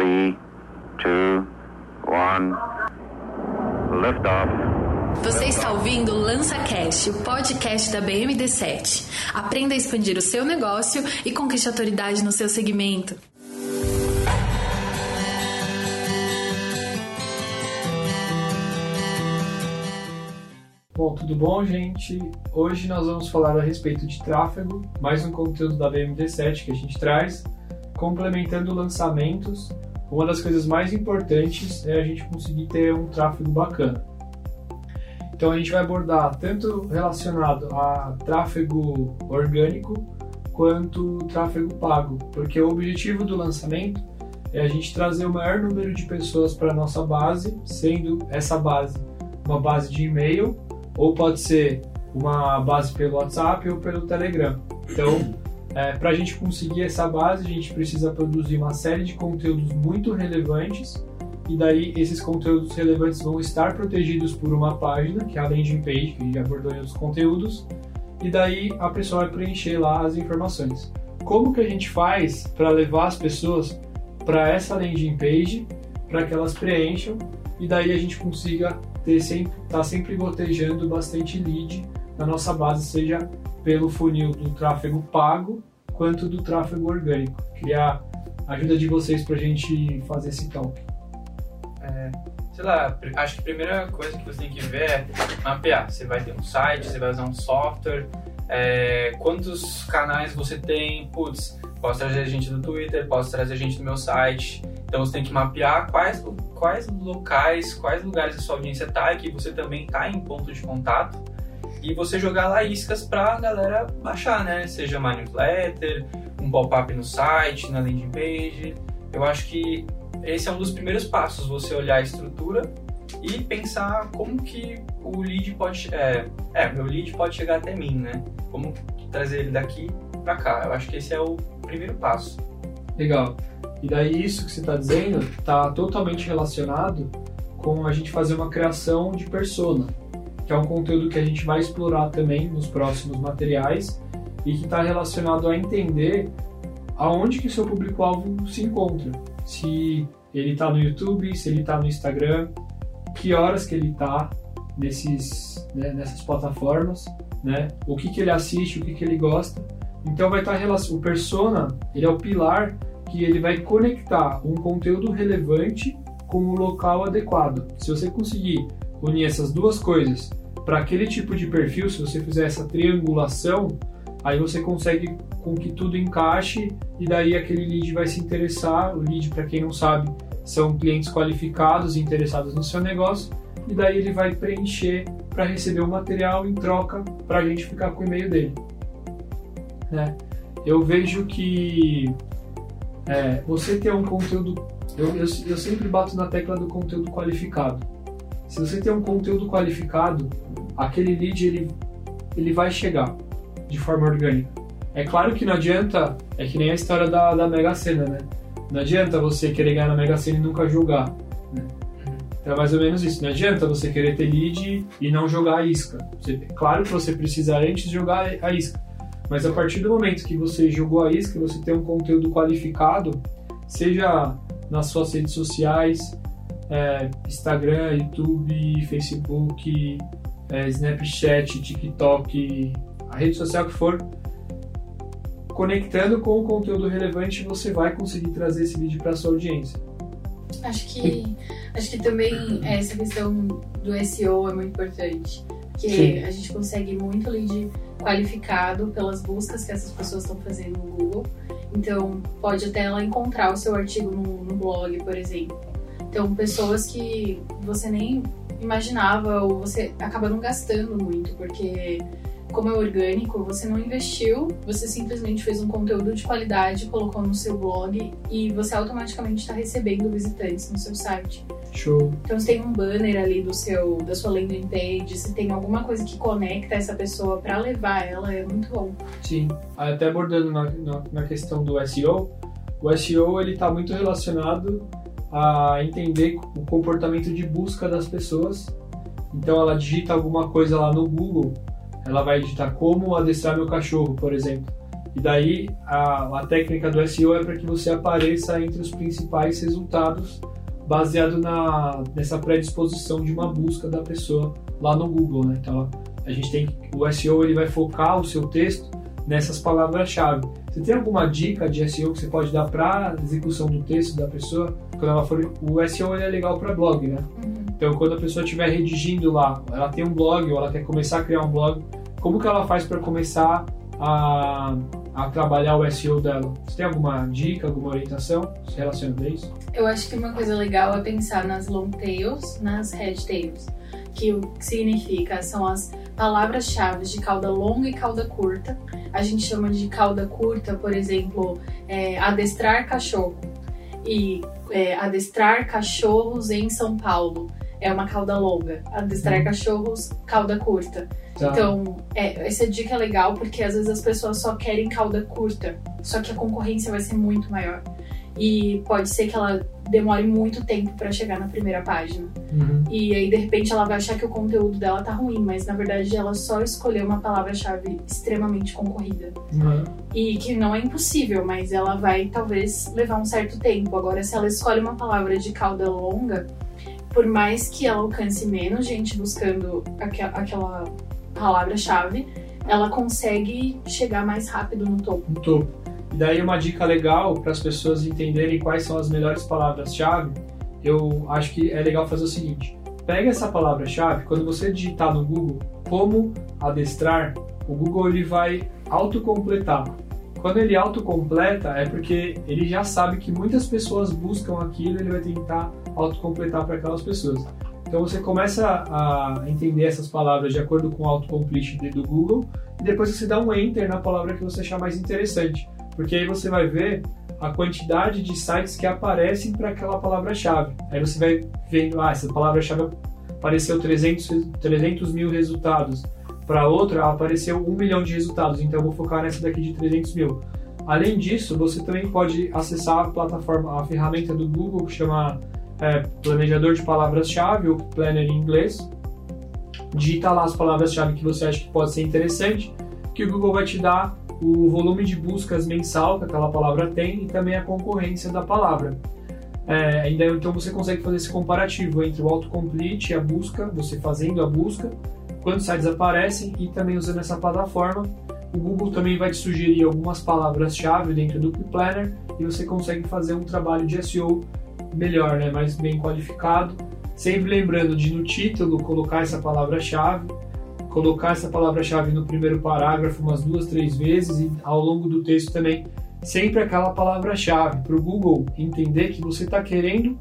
3, 2, 1. Liftoff. Você está ouvindo o Lança Cash, o podcast da BMD7. Aprenda a expandir o seu negócio e conquiste autoridade no seu segmento. Bom, tudo bom, gente? Hoje nós vamos falar a respeito de tráfego, mais um conteúdo da BMD7 que a gente traz, complementando lançamentos. Uma das coisas mais importantes é a gente conseguir ter um tráfego bacana. Então a gente vai abordar tanto relacionado a tráfego orgânico quanto tráfego pago, porque o objetivo do lançamento é a gente trazer o maior número de pessoas para a nossa base, sendo essa base uma base de e-mail ou pode ser uma base pelo WhatsApp ou pelo Telegram. Então, é, para a gente conseguir essa base, a gente precisa produzir uma série de conteúdos muito relevantes e daí esses conteúdos relevantes vão estar protegidos por uma página, que é a landing page, que já abordou em conteúdos, e daí a pessoa vai preencher lá as informações. Como que a gente faz para levar as pessoas para essa landing page, para que elas preencham e daí a gente consiga ter sempre, tá sempre gotejando bastante lead na nossa base, seja pelo funil do tráfego pago quanto do tráfego orgânico. Queria a ajuda de vocês para a gente fazer esse talk sei lá, acho que a primeira coisa que você tem que ver é mapear. Você vai ter um site, você vai usar um software, é, quantos canais você tem, putz, posso trazer gente do Twitter, posso trazer gente do meu site. Então você tem que mapear quais, quais locais, quais lugares a sua audiência está e que você também está em ponto de contato. E você jogar lá iscas a galera baixar, né? Seja uma newsletter, um pop-up no site, na landing page. Eu acho que esse é um dos primeiros passos, você olhar a estrutura e pensar como que o lead pode é, é meu lead pode chegar até mim, né? Como trazer ele daqui para cá. Eu acho que esse é o primeiro passo. Legal. E daí isso que você está dizendo está totalmente relacionado com a gente fazer uma criação de persona, que é um conteúdo que a gente vai explorar também nos próximos materiais e que está relacionado a entender aonde que seu público-alvo se encontra se ele está no YouTube, se ele está no Instagram, que horas que ele está nesses, né, nessas plataformas, né? O que, que ele assiste, o que, que ele gosta. Então vai estar tá, o persona, ele é o pilar que ele vai conectar um conteúdo relevante com o local adequado. Se você conseguir unir essas duas coisas para aquele tipo de perfil, se você fizer essa triangulação, aí você consegue com que tudo encaixe e daí aquele lead vai se interessar. O lead, para quem não sabe, são clientes qualificados e interessados no seu negócio e daí ele vai preencher para receber o material em troca para a gente ficar com o e-mail dele. Né? Eu vejo que é, você ter um conteúdo, eu, eu, eu sempre bato na tecla do conteúdo qualificado. Se você tem um conteúdo qualificado, aquele lead ele, ele vai chegar de forma orgânica. É claro que não adianta, é que nem a história da, da Mega Sena, né? Não adianta você querer ganhar na Mega Sena e nunca jogar. Né? Então é mais ou menos isso. Não adianta você querer ter lead e não jogar a isca. Você, claro que você precisa antes jogar a isca. Mas a partir do momento que você jogou a isca, você tem um conteúdo qualificado, seja nas suas redes sociais, é, Instagram, YouTube, Facebook, é, Snapchat, TikTok, a rede social que for, conectando com o conteúdo relevante, você vai conseguir trazer esse vídeo para sua audiência. Acho que, acho que também essa questão do SEO é muito importante, porque Sim. a gente consegue muito lead qualificado pelas buscas que essas pessoas estão fazendo no Google. Então, pode até ela encontrar o seu artigo no, no blog, por exemplo. Então, pessoas que você nem imaginava ou você acaba não gastando muito, porque como é orgânico, você não investiu, você simplesmente fez um conteúdo de qualidade, colocou no seu blog e você automaticamente está recebendo visitantes no seu site. Show. Então se tem um banner ali do seu da sua landing page, se tem alguma coisa que conecta essa pessoa para levar ela, é muito bom. Sim. Até abordando na, na, na questão do SEO, o SEO ele está muito relacionado a entender o comportamento de busca das pessoas. Então ela digita alguma coisa lá no Google ela vai digitar como adestrar meu cachorro, por exemplo. E daí a, a técnica do SEO é para que você apareça entre os principais resultados baseado na, nessa predisposição de uma busca da pessoa lá no Google, né? Então a gente tem o SEO ele vai focar o seu texto nessas palavras-chave. Você tem alguma dica de SEO que você pode dar para execução do texto da pessoa? Quando ela for, o SEO é legal para blog, né? Uhum. Então quando a pessoa estiver redigindo lá, ela tem um blog ou ela quer começar a criar um blog, como que ela faz para começar a, a trabalhar o SEO dela? Você tem alguma dica, alguma orientação relacionada a isso? Eu acho que uma coisa legal é pensar nas long tails, nas head tails, que o que significa são as palavras-chave de cauda longa e cauda curta. A gente chama de cauda curta, por exemplo, é, adestrar cachorro e é, adestrar cachorros em São Paulo é uma cauda longa. Adestrar uhum. cachorros, cauda curta. Tá. Então, é, essa dica é legal porque às vezes as pessoas só querem cauda curta, só que a concorrência vai ser muito maior. E pode ser que ela demore muito tempo para chegar na primeira página. Uhum. E aí, de repente, ela vai achar que o conteúdo dela tá ruim, mas na verdade ela só escolheu uma palavra-chave extremamente concorrida. Uhum. E que não é impossível, mas ela vai talvez levar um certo tempo. Agora, se ela escolhe uma palavra de cauda longa, por mais que ela alcance menos gente buscando aquela palavra-chave, ela consegue chegar mais rápido no topo. No topo. E daí uma dica legal para as pessoas entenderem quais são as melhores palavras-chave, eu acho que é legal fazer o seguinte: pega essa palavra-chave, quando você digitar no Google como adestrar, o Google ele vai autocompletar. Quando ele autocompleta é porque ele já sabe que muitas pessoas buscam aquilo, ele vai tentar autocompletar para aquelas pessoas. Então você começa a entender essas palavras de acordo com o autocomplete do Google e depois você dá um enter na palavra que você achar mais interessante, porque aí você vai ver a quantidade de sites que aparecem para aquela palavra-chave. Aí você vai vendo, ah, essa palavra-chave apareceu 300, 300 mil resultados para outra apareceu 1 milhão de resultados, então eu vou focar nessa daqui de 300 mil. Além disso, você também pode acessar a plataforma, a ferramenta do Google que chama é, Planejador de Palavras-Chave, ou Planner em inglês. Digita lá as palavras-chave que você acha que pode ser interessante, que o Google vai te dar o volume de buscas mensal que aquela palavra tem e também a concorrência da palavra. É, ainda então você consegue fazer esse comparativo entre o autocomplete e a busca, você fazendo a busca, quando sites aparecem e também usando essa plataforma. O Google também vai te sugerir algumas palavras-chave dentro do Planner e você consegue fazer um trabalho de SEO melhor, né, mais bem qualificado. Sempre lembrando de no título colocar essa palavra-chave, colocar essa palavra-chave no primeiro parágrafo umas duas, três vezes e ao longo do texto também sempre aquela palavra-chave para o Google entender que você está querendo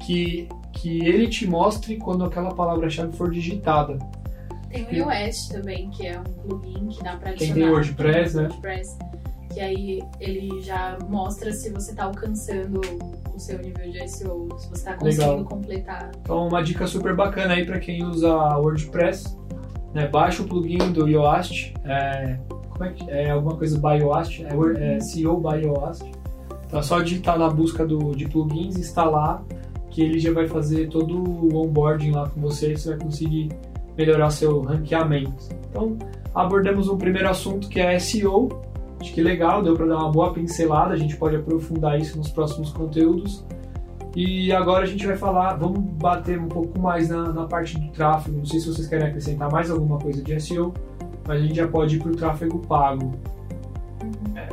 que, que ele te mostre quando aquela palavra-chave for digitada. Tem o iOS também, que é um plugin que dá para adicionar. Tem WordPress, né? WordPress, que aí ele já mostra se você está alcançando o seu nível de SEO, se você está conseguindo Legal. completar. Então, uma dica super bacana aí para quem usa WordPress, né? Baixa o plugin do Yoast, é, como é que é alguma coisa by Yoast, é, é SEO by Yoast. Então, é só digitar na busca do, de plugins, instalar, que ele já vai fazer todo o onboarding lá com você, você vai conseguir melhorar seu ranqueamento. Então, abordamos um primeiro assunto que é SEO. Acho que legal, deu para dar uma boa pincelada, a gente pode aprofundar isso nos próximos conteúdos. E agora a gente vai falar, vamos bater um pouco mais na, na parte do tráfego. Não sei se vocês querem acrescentar mais alguma coisa de SEO, mas a gente já pode ir para o tráfego pago. É,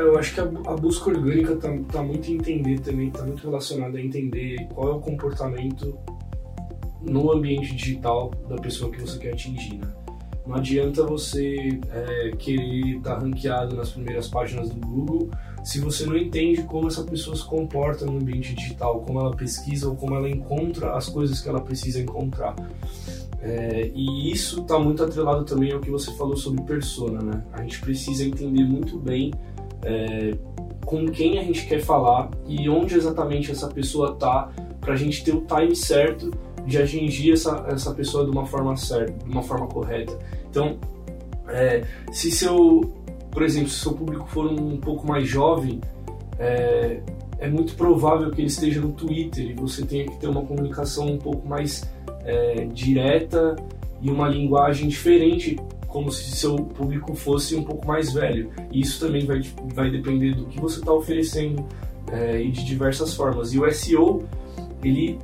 eu acho que a, a busca orgânica está tá muito em entender também, está muito relacionada a entender qual é o comportamento no ambiente digital da pessoa que você quer atingir. Né? Não adianta você é, querer estar tá ranqueado nas primeiras páginas do Google se você não entende como essa pessoa se comporta no ambiente digital, como ela pesquisa ou como ela encontra as coisas que ela precisa encontrar. É, e isso está muito atrelado também ao que você falou sobre persona, né? A gente precisa entender muito bem é, com quem a gente quer falar e onde exatamente essa pessoa está para a gente ter o time certo de atingir essa, essa pessoa de uma forma certa, de uma forma correta. Então, é, se seu, por exemplo, se seu público for um pouco mais jovem, é, é muito provável que ele esteja no Twitter e você tenha que ter uma comunicação um pouco mais é, direta e uma linguagem diferente como se seu público fosse um pouco mais velho. E isso também vai, vai depender do que você está oferecendo é, e de diversas formas. E o SEO, ele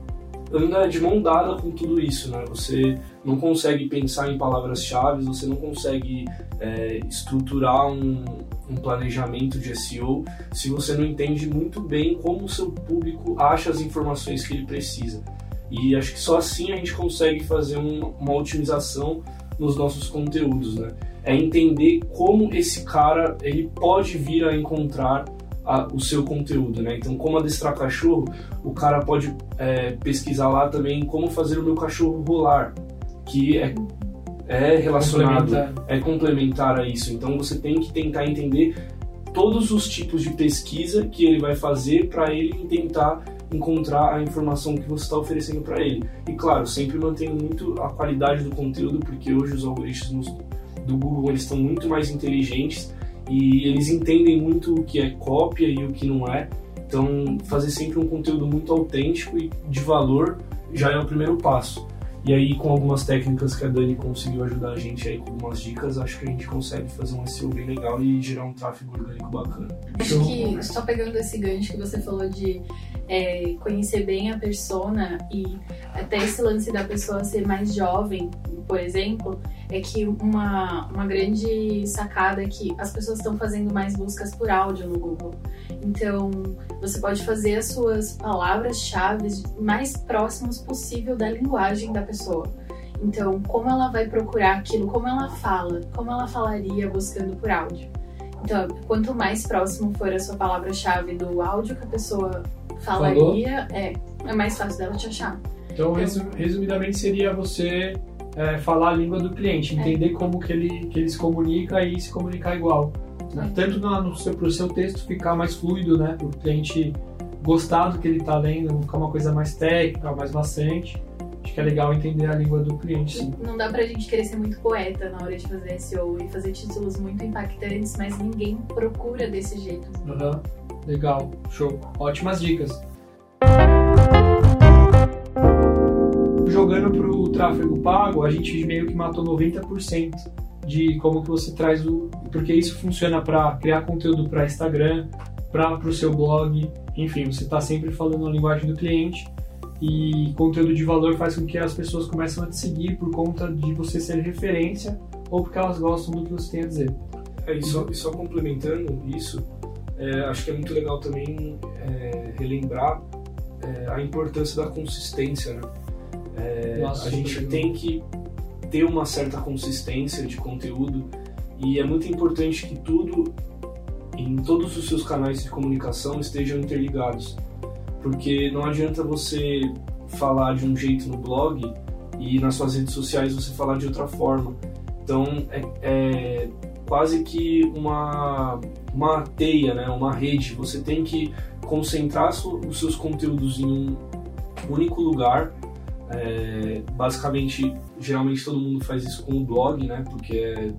anda de mão dada com tudo isso, né? Você não consegue pensar em palavras-chave, você não consegue é, estruturar um, um, planejamento de SEO se você não entende muito bem como o seu público acha as informações que ele precisa. E acho que só assim a gente consegue fazer um, uma otimização nos nossos conteúdos, né? É entender como esse cara ele pode vir a encontrar a, o seu conteúdo, né? Então, como adestrar cachorro, o cara pode é, pesquisar lá também como fazer o meu cachorro rolar, que é, é relacionado, complementar. é complementar a isso. Então, você tem que tentar entender todos os tipos de pesquisa que ele vai fazer para ele tentar encontrar a informação que você está oferecendo para ele. E claro, sempre mantendo muito a qualidade do conteúdo, porque hoje os algoritmos do Google eles estão muito mais inteligentes e eles entendem muito o que é cópia e o que não é. Então, fazer sempre um conteúdo muito autêntico e de valor já é o primeiro passo. E aí, com algumas técnicas que a Dani conseguiu ajudar a gente aí com algumas dicas, acho que a gente consegue fazer um SEO bem legal e gerar um tráfego orgânico bacana. Acho que, só pegando esse gancho que você falou de é, conhecer bem a persona e até esse lance da pessoa ser mais jovem, por exemplo, é que uma, uma grande sacada é que as pessoas estão fazendo mais buscas por áudio no Google. Então, você pode fazer as suas palavras-chave mais próximas possível da linguagem da pessoa. Então, como ela vai procurar aquilo, como ela fala, como ela falaria buscando por áudio. Então, quanto mais próximo for a sua palavra-chave do áudio que a pessoa falaria, é, é mais fácil dela te achar. Então, então resumidamente, seria você é, falar a língua do cliente, é. entender é. como que ele, que ele se comunica e se comunicar igual. Né? Tanto para o seu, seu texto ficar mais fluido, né? para o cliente gostar do que ele está lendo, ficar uma coisa mais técnica, mais bastante. Acho que é legal entender a língua do cliente, sim. Não dá pra gente querer ser muito poeta na hora de fazer SEO e fazer títulos muito impactantes, mas ninguém procura desse jeito. Uhum. Legal, show. Ótimas dicas. Jogando para o tráfego pago, a gente meio que matou 90% de como que você traz o... Porque isso funciona para criar conteúdo para Instagram, para o seu blog, enfim, você está sempre falando a linguagem do cliente e conteúdo de valor faz com que as pessoas comecem a te seguir por conta de você ser referência ou porque elas gostam do que você tem a dizer. É, e, só, e só complementando isso, é, acho que é muito legal também é, relembrar é, a importância da consistência, né? É, Nossa, a gente tem que ter uma certa consistência de conteúdo e é muito importante que tudo em todos os seus canais de comunicação estejam interligados, porque não adianta você falar de um jeito no blog e nas suas redes sociais você falar de outra forma. Então é, é quase que uma, uma teia, né? uma rede. Você tem que concentrar os seus conteúdos em um único lugar. É, basicamente, geralmente todo mundo faz isso com o blog, né? porque é,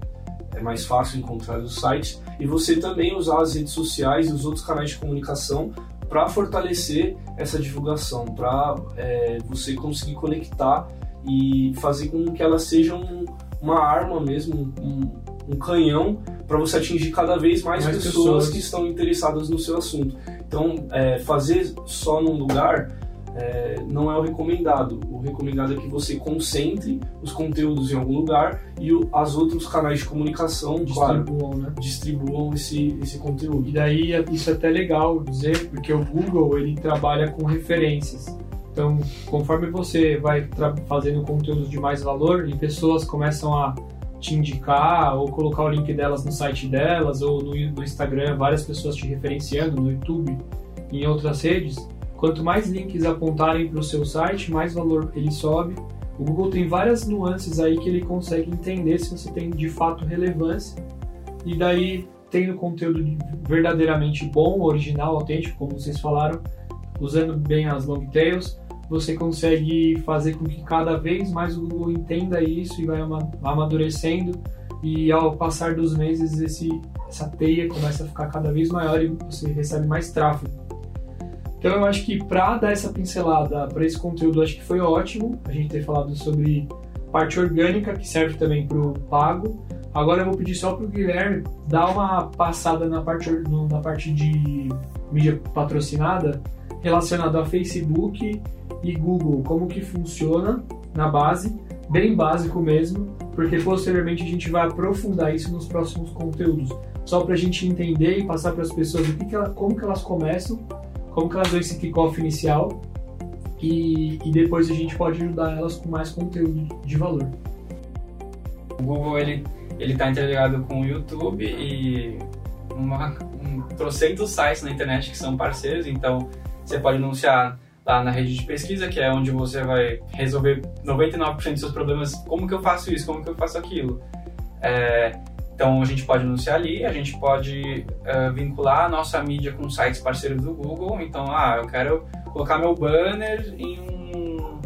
é mais fácil encontrar os sites. E você também usar as redes sociais e os outros canais de comunicação para fortalecer essa divulgação, para é, você conseguir conectar e fazer com que ela seja um, uma arma mesmo, um, um canhão para você atingir cada vez mais, mais pessoas, pessoas, que estão interessadas no seu assunto. Então, é, fazer só num lugar é, não é o recomendado. O recomendado é que você concentre os conteúdos em algum lugar e o, as outros canais de comunicação distribuam, claro, né? distribuam esse, esse conteúdo. E daí isso é até legal dizer, porque o Google ele trabalha com referências. Então, conforme você vai fazendo conteúdos de mais valor e pessoas começam a te indicar ou colocar o link delas no site delas ou no, no Instagram, várias pessoas te referenciando no YouTube em outras redes, quanto mais links apontarem para o seu site, mais valor ele sobe. O Google tem várias nuances aí que ele consegue entender se você tem de fato relevância e daí tendo conteúdo verdadeiramente bom, original, autêntico, como vocês falaram, usando bem as long tails, você consegue fazer com que cada vez mais o Google entenda isso e vai amadurecendo e ao passar dos meses esse, essa teia começa a ficar cada vez maior e você recebe mais tráfego. Então eu acho que para dar essa pincelada para esse conteúdo, acho que foi ótimo a gente ter falado sobre parte orgânica que serve também para o pago, Agora eu vou pedir só pro Guilherme dar uma passada na parte, na parte de mídia patrocinada relacionado a Facebook e Google, como que funciona na base, bem básico mesmo, porque posteriormente a gente vai aprofundar isso nos próximos conteúdos, só para a gente entender e passar para as pessoas o que que ela- como que elas começam, como que elas dão esse kickoff inicial e, e depois a gente pode ajudar elas com mais conteúdo de valor. O Google ele ele está interligado com o YouTube e uma, um trocentos sites na internet que são parceiros, então você pode anunciar lá na rede de pesquisa, que é onde você vai resolver 99% dos seus problemas. Como que eu faço isso? Como que eu faço aquilo? É, então a gente pode anunciar ali, a gente pode eh, vincular a nossa mídia com sites parceiros do Google. Então, ah, eu quero colocar meu banner em um,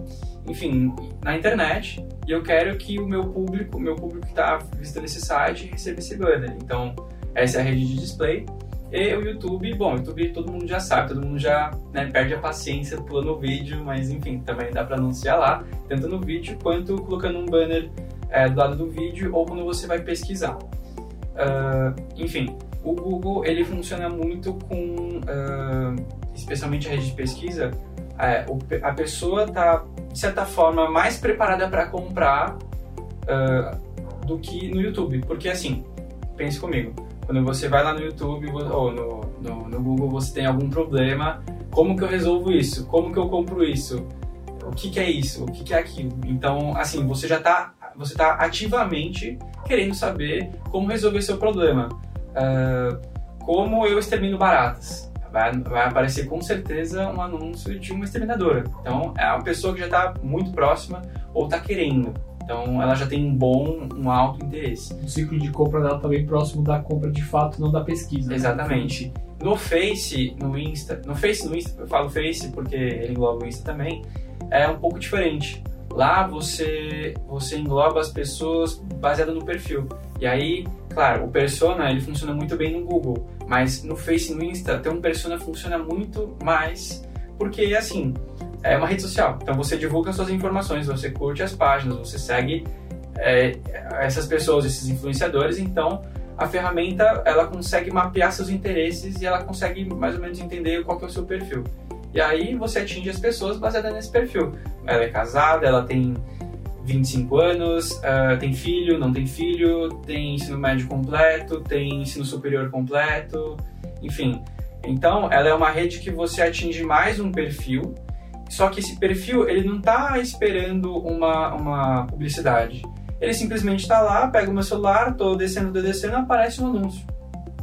enfim, na internet e eu quero que o meu público, meu público que está visitando esse site receba esse banner. Então, essa é a rede de display. E o YouTube, bom, o YouTube todo mundo já sabe, todo mundo já né, perde a paciência pulando o vídeo, mas enfim, também dá para anunciar lá, tanto no vídeo quanto colocando um banner é, do lado do vídeo ou quando você vai pesquisar. Ah, enfim, o Google ele funciona muito com, ah, especialmente a rede de pesquisa, é, a pessoa está de certa forma mais preparada para comprar ah, do que no YouTube, porque assim, pense comigo, quando você vai lá no YouTube ou no, no, no Google você tem algum problema, como que eu resolvo isso? Como que eu compro isso? O que, que é isso? O que, que é aquilo? Então, assim, você já está você tá ativamente querendo saber como resolver seu problema. Ah, como eu extermino baratas? Vai, vai aparecer com certeza um anúncio de uma exterminadora. Então, é uma pessoa que já está muito próxima ou está querendo. Então, ela já tem um bom, um alto interesse. O ciclo de compra dela está bem próximo da compra de fato, não da pesquisa. né? Exatamente. No Face, no Insta, no Face, no Insta, eu falo Face porque ele engloba o Insta também, é um pouco diferente. Lá você você engloba as pessoas baseado no perfil. E aí, claro, o persona ele funciona muito bem no Google, mas no Face no Insta ter um persona funciona muito mais porque assim, é uma rede social. Então você divulga suas informações, você curte as páginas, você segue é, essas pessoas, esses influenciadores, então a ferramenta ela consegue mapear seus interesses e ela consegue mais ou menos entender qual que é o seu perfil. E aí você atinge as pessoas baseada nesse perfil. Ela é casada, ela tem 25 anos, ah, tem filho, não tem filho, tem ensino médio completo, tem ensino superior completo, enfim. Então, ela é uma rede que você atinge mais um perfil, só que esse perfil ele não está esperando uma, uma publicidade. Ele simplesmente está lá, pega o meu celular, tô descendo, tô descendo, aparece um anúncio.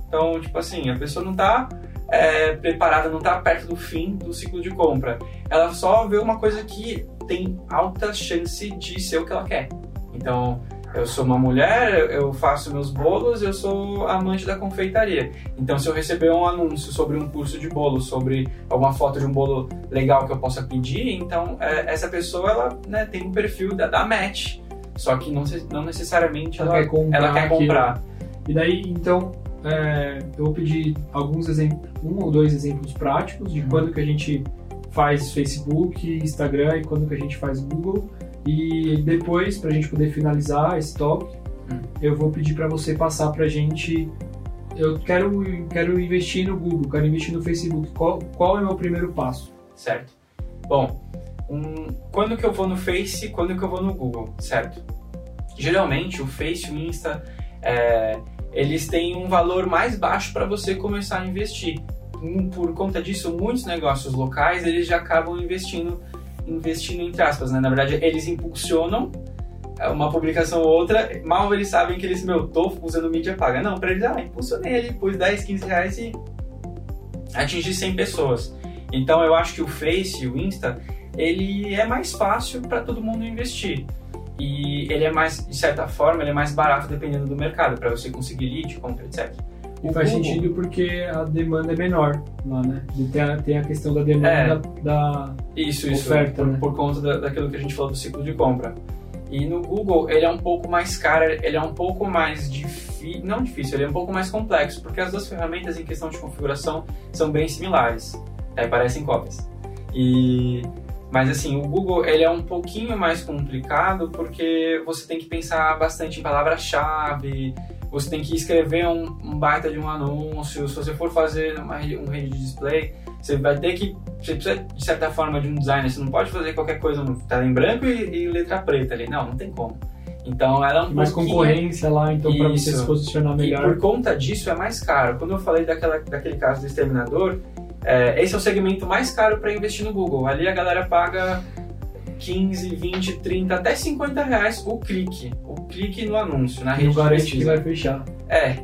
Então, tipo assim, a pessoa não está é, preparada, não está perto do fim do ciclo de compra. Ela só vê uma coisa que tem alta chance de ser o que ela quer. Então, eu sou uma mulher, eu faço meus bolos, eu sou amante da confeitaria. Então, se eu receber um anúncio sobre um curso de bolo, sobre alguma foto de um bolo legal que eu possa pedir, então é, essa pessoa ela né, tem um perfil da, da match. Só que não, não necessariamente Ela ela, quer comprar ela quer comprar. E daí, então, é, eu vou pedir alguns exemplos, um ou dois exemplos práticos de quando que a gente faz Facebook, Instagram e quando que a gente faz Google. E depois, para a gente poder finalizar esse talk, Hum. eu vou pedir para você passar para a gente. Eu quero, quero investir no Google, quero investir no Facebook. Qual, qual é o meu primeiro passo? certo? Bom, um, quando que eu vou no Face, quando que eu vou no Google, certo? Geralmente o Face e o Insta, é, eles têm um valor mais baixo para você começar a investir. Por conta disso, muitos negócios locais eles já acabam investindo, investindo entre aspas, né? Na verdade, eles impulsionam é, uma publicação ou outra, mal eles sabem que eles, meu, tô usando mídia paga. Não, para eles, ah, impulsionei ali, pus 10, 15 reais e atingi 100 pessoas. Então eu acho que o Face o Insta, ele é mais fácil para todo mundo investir. E ele é mais, de certa forma, ele é mais barato dependendo do mercado, para você conseguir lead, compra, etc. E O faz Google- sentido porque a demanda é menor lá, né? E Tem a, tem a questão da demanda da, Isso, isso, Oferta, por, né? por conta da- daquilo que a gente falou do ciclo de compra. E no Google, ele é um pouco mais caro, ele é um pouco mais difícil, não difícil, ele é um pouco mais complexo, porque as duas ferramentas em questão de configuração são bem similares, aí parecem cópias. E Mas assim, o Google ele é um pouquinho mais complicado porque você tem que pensar bastante em palavra-chave, você tem que escrever um, um, baita de um anúncio, se você for fazer uma, um rede de display, você vai ter que, você precisa de certa forma de um designer, você não pode fazer qualquer coisa no tela em branco e, e letra preta ali, não, não tem como. Então ela é um mais pouquinho... concorrência lá, então para você se posicionar melhor. E por conta disso é mais caro. Quando eu falei daquela, daquele caso do exterminador, é, esse é o segmento mais caro para investir no Google. Ali a galera paga 15, 20, 30, até 50 reais o clique. O clique no anúncio, na e rede garante que vai fechar. É.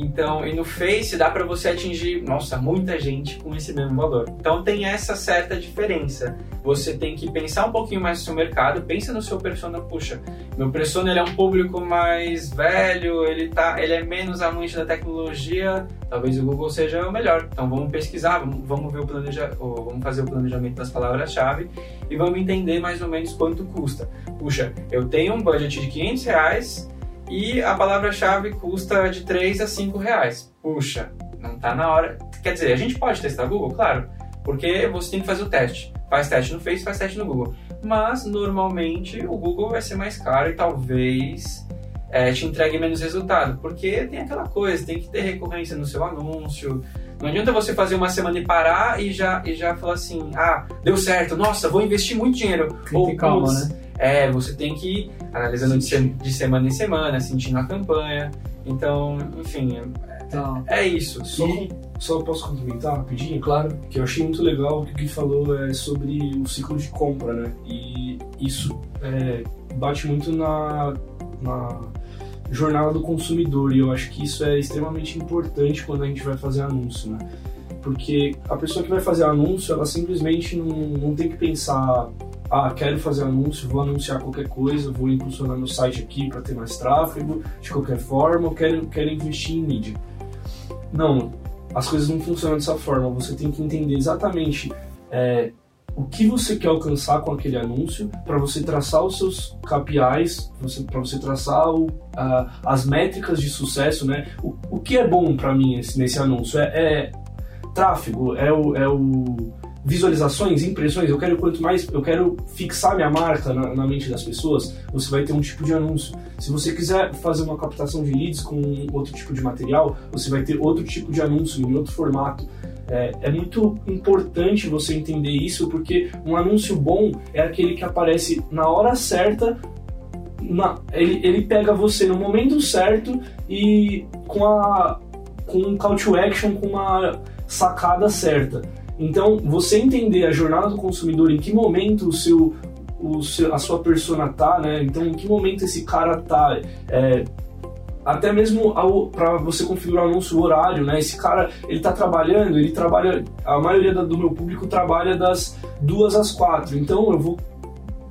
Então, e no Face dá para você atingir, nossa, muita gente com esse mesmo valor. Então tem essa certa diferença. Você tem que pensar um pouquinho mais no seu mercado, pensa no seu persona, puxa, meu persona ele é um público mais velho, ele tá, ele é menos amante da tecnologia, talvez o Google seja o melhor. Então vamos pesquisar, vamos, vamos ver o planeja, vamos fazer o planejamento das palavras-chave e vamos entender mais ou menos quanto custa. Puxa, eu tenho um budget de 500 reais e a palavra-chave custa de 3 a 5 reais. Puxa, não está na hora. Quer dizer, a gente pode testar Google, claro, porque você tem que fazer o teste. Faz teste no Face, faz teste no Google. Mas normalmente o Google vai ser mais caro e talvez é, te entregue menos resultado, porque tem aquela coisa, tem que ter recorrência no seu anúncio. Não adianta você fazer uma semana e parar e já, e já falar assim: ah, deu certo, nossa, vou investir muito dinheiro. Ou, calma, né? É, você tem que ir analisando de, se, de, semana em semana, sentindo a campanha. Então, enfim, é, tá. é isso. Só, e... só posso complementar rapidinho? Claro. Que eu achei muito legal o que o Gui falou é sobre o ciclo de compra, né? E isso é, bate muito na, na jornada do consumidor e eu acho que isso é extremamente importante quando a gente vai fazer anúncio, né? Porque a pessoa que vai fazer anúncio, ela simplesmente não, não tem que pensar ah, quero fazer anúncio, vou anunciar qualquer coisa, vou impulsionar meu site aqui para ter mais tráfego, de qualquer forma, eu quero, quero investir em mídia. Não, as coisas não funcionam dessa forma. Você tem que entender exatamente é, o que você quer alcançar com aquele anúncio para você traçar os seus KPIs, para você traçar o, a, as métricas de sucesso, né? O, o que é bom para mim nesse, nesse anúncio é, é tráfego, é o, é o visualizações, impressões, eu quero quanto mais, eu quero fixar minha marca na, na, mente das pessoas, você vai ter um tipo de anúncio. Se você quiser fazer uma captação de leads com outro tipo de material, você vai ter outro tipo de anúncio, em outro formato. É, é muito importante você entender isso, porque um anúncio bom é aquele que aparece na hora certa, na, ele, ele pega você no momento certo e com a com um call to action, com uma sacada certa. Então, você entender a jornada do consumidor, em que momento o seu, o seu, a sua persona tá, né? Então, em que momento esse cara tá, é, até mesmo para você configurar o anúncio horário, né? Esse cara, ele tá trabalhando, ele trabalha, a maioria do meu público trabalha das duas às quatro, então eu vou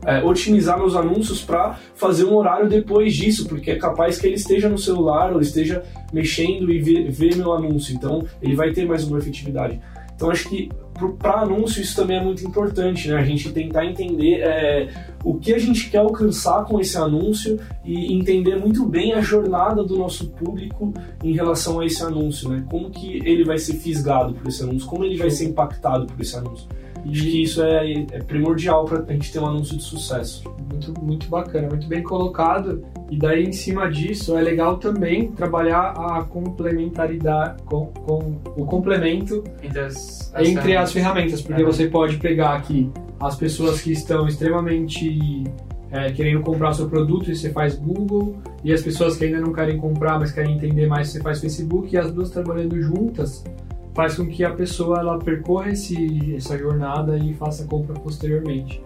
é, otimizar meus anúncios para fazer um horário depois disso, porque é capaz que ele esteja no celular ou esteja mexendo e ver, ver meu anúncio, então ele vai ter mais uma efetividade. Então acho que para anúncio isso também é muito importante, né? A gente tentar entender é, o que a gente quer alcançar com esse anúncio e entender muito bem a jornada do nosso público em relação a esse anúncio, né? Como que ele vai ser fisgado por esse anúncio, como ele vai ser impactado por esse anúncio. Acho que isso é, é primordial para a gente ter um anúncio de sucesso. Muito, muito bacana, muito bem colocado. E daí, em cima disso, é legal também trabalhar a complementaridade, com, com o complemento entre as, as entre ferramentas. as ferramentas, porque você pode pegar aqui as pessoas que estão extremamente é, querendo comprar o seu produto e você faz Google, e as pessoas que ainda não querem comprar, mas querem entender mais, você faz Facebook, e as duas trabalhando juntas faz com que a pessoa ela percorra esse, essa jornada e faça a compra posteriormente.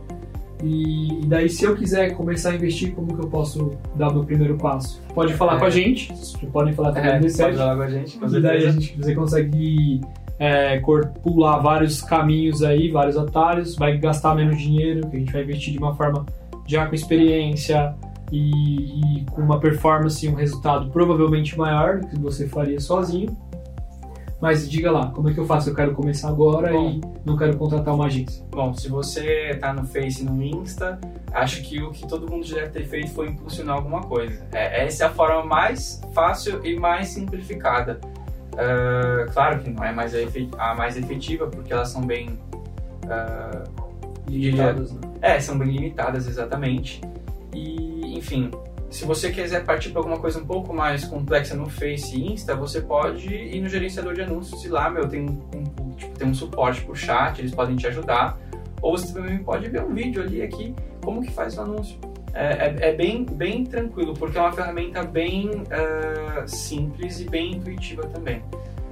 E, e, daí, se eu quiser começar a investir, como que eu posso dar o meu primeiro passo? Pode falar é. com a gente, podem falar é, Pode falar com a gente, com e daí a gente, você consegue é, pular vários caminhos aí, vários atalhos, vai gastar menos dinheiro, que a gente vai investir de uma forma já com experiência e, e com uma performance e um resultado provavelmente maior do que você faria sozinho. Mas diga lá, como é que eu faço? Eu quero começar agora Bom, e não quero contratar uma agência. Bom, se você tá no Face e no Insta, acho que o que todo mundo já deve ter feito foi impulsionar alguma coisa. É, essa é a forma mais fácil e mais simplificada. Uh, claro que não é mais a, mais efetiva, porque elas são bem. Uh, Limitadas, né? É, são bem limitadas, exatamente. E, enfim, se você quiser partir para alguma coisa um pouco mais complexa no Face e Insta, você pode ir no gerenciador de anúncios e lá, meu, tem um, um- tipo, tem um suporte por chat, eles podem te ajudar. Ou você também pode ver um vídeo ali aqui, como que faz o anúncio. É, é- é bem, bem tranquilo, porque é uma ferramenta bem ah, simples e bem intuitiva também.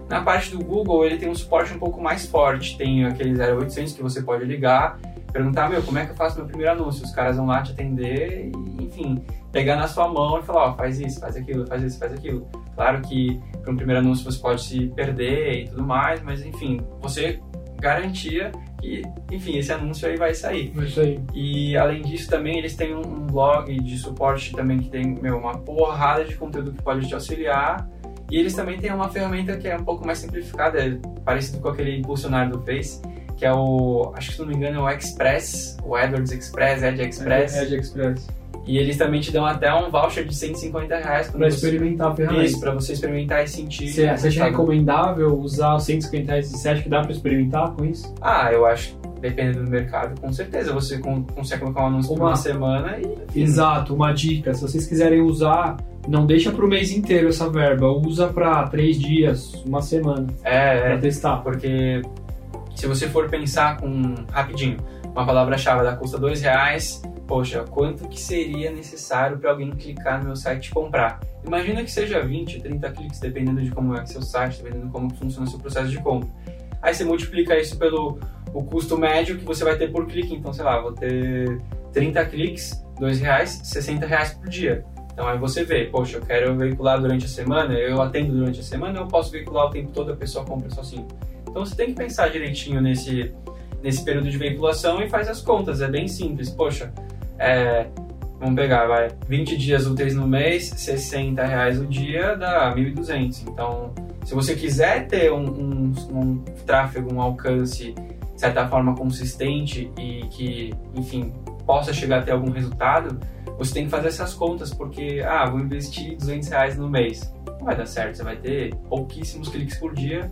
Na parte do Google, ele tem um suporte um pouco mais forte. Tem aquele 0800 que você pode ligar, perguntar, meu, como é que eu faço meu primeiro anúncio? Os caras vão lá te atender e, enfim, pegar na sua mão e falar, ó, faz isso, faz aquilo, faz isso, faz aquilo. Claro que para um primeiro anúncio você pode se perder e tudo mais, mas enfim, você garantia que, enfim, esse anúncio aí vai sair. É Isso aí. E além disso também eles têm um blog de suporte também que tem meu, uma porrada de conteúdo que pode te auxiliar. E eles também têm uma ferramenta que é um pouco mais simplificada, é parecido com aquele impulsionário do Face, que é o, acho que se não me engano, é o Express, o AdWords Express, Ad Express. Edge Express. E eles também te dão até um voucher de 150 reais Pra você- experimentar a ferramenta. Isso, pra você experimentar e sentir. Você, acha recomendável usar os 150 reais? Você acha que dá pra experimentar com isso? Ah, eu acho, dependendo do mercado, com certeza você con- consegue colocar um anúncio por Uma- uma semana e. Exato, uma dica. Se vocês quiserem usar, não deixa pro mês inteiro essa verba. Usa pra três dias, uma semana, É, pra é, testar. porque se você for pensar com rapidinho, uma palavra-chave ela custa dois reais, poxa, quanto que seria necessário para alguém clicar no meu site e comprar? Imagina que seja 20, 30 cliques, dependendo de como é seu site, dependendo de como funciona o seu processo de compra. Aí você multiplica isso pelo o custo médio que você vai ter por clique, então sei lá, vou ter 30 cliques, dois reais, 60 reais por dia. Então aí você vê, poxa, eu quero veicular durante a semana, eu atendo durante a semana, eu posso veicular o tempo todo, a pessoa compra assim. Então você tem que pensar direitinho nesse, nesse período de veiculação e faz as contas, é bem simples. Poxa, é, vamos pegar, vai, 20 dias úteis no mês, 60 reais o dia dá 1.200. Então, se você quiser ter um, um, um tráfego, um alcance, de certa forma, consistente e que, enfim, possa chegar a ter algum resultado, você tem que fazer essas contas, porque, ah, vou investir 200 reais no mês. Não vai dar certo, você vai ter pouquíssimos cliques por dia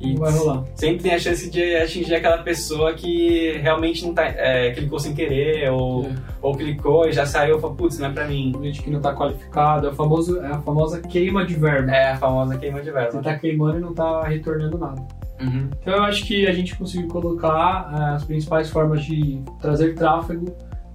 e Não vai rolar. sempre tem a chance de atingir aquela pessoa que realmente não tá, é, clicou sem querer ou, É. ou clicou e já saiu e falou, putz, não é pra mim. Gente que não tá qualificado, é, famoso, é a famosa queima de verba. É a famosa queima de Você verba. tá queimando e não tá retornando nada. Uhum. Então eu acho que a gente conseguiu colocar eh, as principais formas de trazer tráfego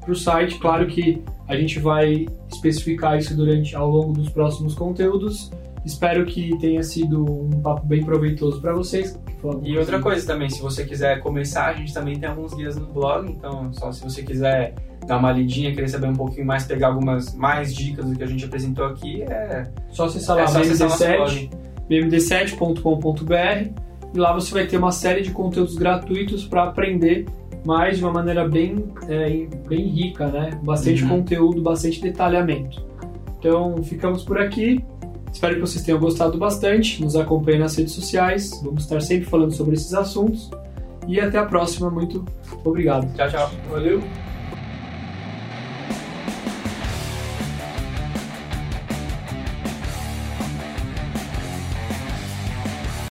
para o site. Claro que a gente vai especificar isso durante ao longo dos próximos conteúdos. Espero que tenha sido um papo bem proveitoso para vocês. E outra coisa também, se você quiser começar, a gente também tem alguns guias no blog, então só se você quiser dar uma lidinha, querer saber um pouquinho mais, pegar algumas mais dicas do que a gente apresentou aqui, é, Só acessar lá é só acessar nosso bmd7, blog. bmd7.com.br e lá você vai ter uma série de conteúdos gratuitos para aprender mais de uma maneira bem, eh, bem rica, né? Bastante Uhum. conteúdo, bastante detalhamento. Então ficamos por aqui. Espero que vocês tenham gostado bastante. Nos acompanhem nas redes sociais. Vamos estar sempre falando sobre esses assuntos. E até a próxima. Muito obrigado. Tchau, tchau. Valeu!